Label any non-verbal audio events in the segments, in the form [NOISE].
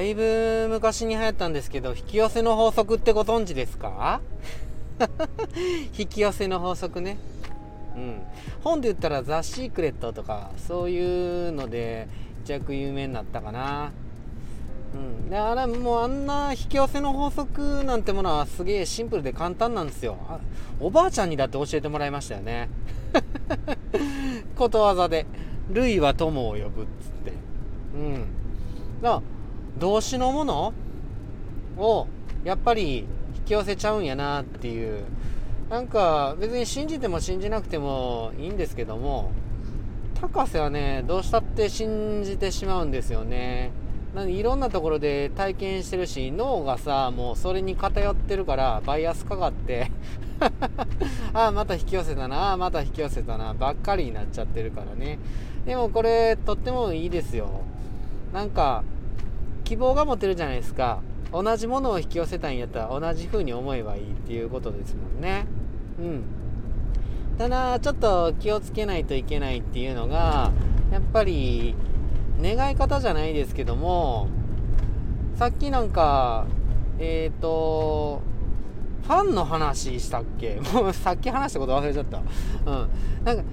だいぶ昔に流行ったんですけど引き寄せの法則ってご存知ですか？[LAUGHS] 引き寄せの法則ね。うん。本で言ったら「ザ・シークレット」とかそういうので一躍有名になったかな。うん、であれもうあんな引き寄せの法則なんてものはすげえシンプルで簡単なんですよ。おばあちゃんにだって教えてもらいましたよね。[LAUGHS] ことわざで「類は友を呼ぶ」っつって。うん。だから動詞のものをやっぱり引き寄せちゃうんやなっていう。なんか別に信じても信じなくてもいいんですけども高瀬はねどうしたって信じてしまうんですよね。なんでいろんなところで体験してるし脳がさもうそれに偏ってるからバイアスかかって。[LAUGHS] ああまた引き寄せたな。ああまた引き寄せたな。ばっかりになっちゃってるからね。でもこれとってもいいですよ。なんか希望が持てるじゃないですか。同じものを引き寄せたいんやったら同じ風に思えばいいっていうことですもんね。うん。ただちょっと気をつけないといけないっていうのがやっぱり願い方じゃないですけどもさっきなんかえっ、ー、とファンの話したっけ？[LAUGHS] もうさっき話したこと忘れちゃった。うん。なんか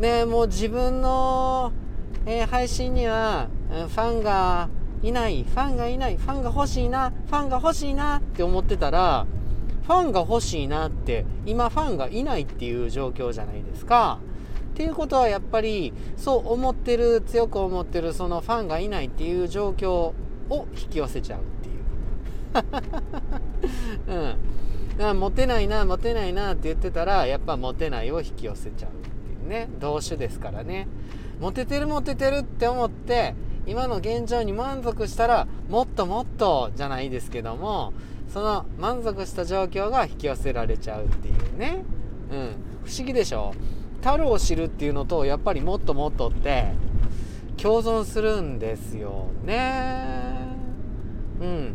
ねもう自分の、えー、配信にはファンがいないファンがいないファンが欲しいなファンが欲しいなって思ってたらファンが欲しいなって今ファンがいないっていう状況じゃないですか。っていうことはやっぱりそう思ってる強く思ってるそのファンがいないっていう状況を引き寄せちゃうっていう。[LAUGHS] うん。モテないなモテないなって言ってたらやっぱモテないを引き寄せちゃうっていうね。動詞ですからね。モテてるモテてるって思って今の現状に満足したらもっともっとじゃないですけどもその満足した状況が引き寄せられちゃうっていうね。うん。不思議でしょ？樽を知るっていうのとやっぱりもっともっとって共存するんですよね。うん。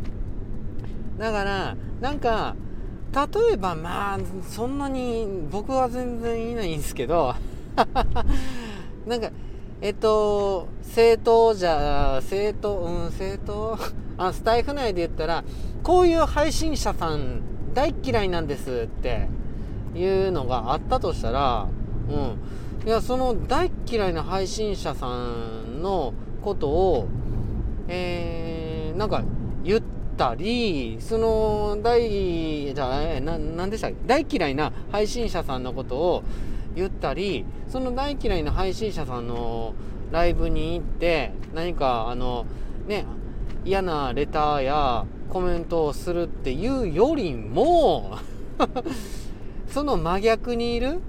だからなんか例えばまあそんなに僕は全然いないんですけど [LAUGHS] なんかえっと政党じゃ政党うん政党 [LAUGHS] あスタイフ内で言ったらこういう配信者さん大嫌いなんですっていうのがあったとしたらうん。いや、その大嫌いな配信者さんのことを、えー、なんか言ったり、その大、じゃあ、えな、なんでしたっけ？大嫌いな配信者さんのことを言ったり、その大嫌いな配信者さんのライブに行って、何か、あの、ね、嫌なレターやコメントをするっていうよりも [LAUGHS] その真逆にいる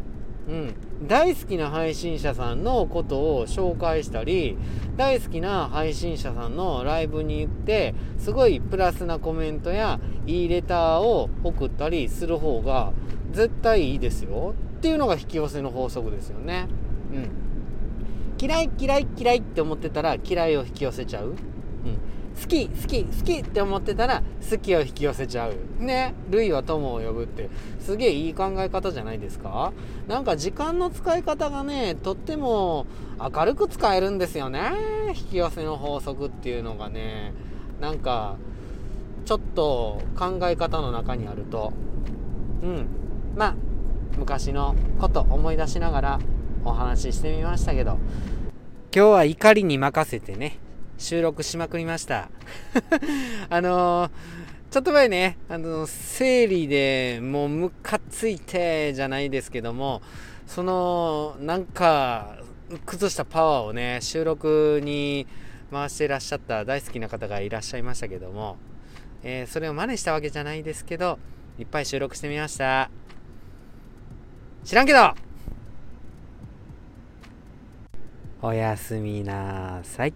うん、大好きな配信者さんのことを紹介したり大好きな配信者さんのライブに行ってすごいプラスなコメントやいいレターを送ったりする方が絶対いいですよ。っていうのが引き寄せの法則ですよね。うん、嫌い嫌い嫌いって思ってたら嫌いを引き寄せちゃう。うん。好き好き好きって思ってたら好きを引き寄せちゃう。ね。類は友を呼ぶって。すげえいい考え方じゃないですか？なんか時間の使い方がねとっても明るく使えるんですよね。引き寄せの法則っていうのがね。なんかちょっと考え方の中にあると。うん。まあ昔のこと思い出しながらお話ししてみましたけど今日は怒りに任せてね収録しまくりました。[LAUGHS] あのー、ちょっと前ね、あの、生理でもうムカついてじゃないですけども、その、なんか、崩したパワーをね、収録に回してらっしゃった大好きな方がいらっしゃいましたけども、えー、それを真似したわけじゃないですけど、いっぱい収録してみました。知らんけどおやすみなさい。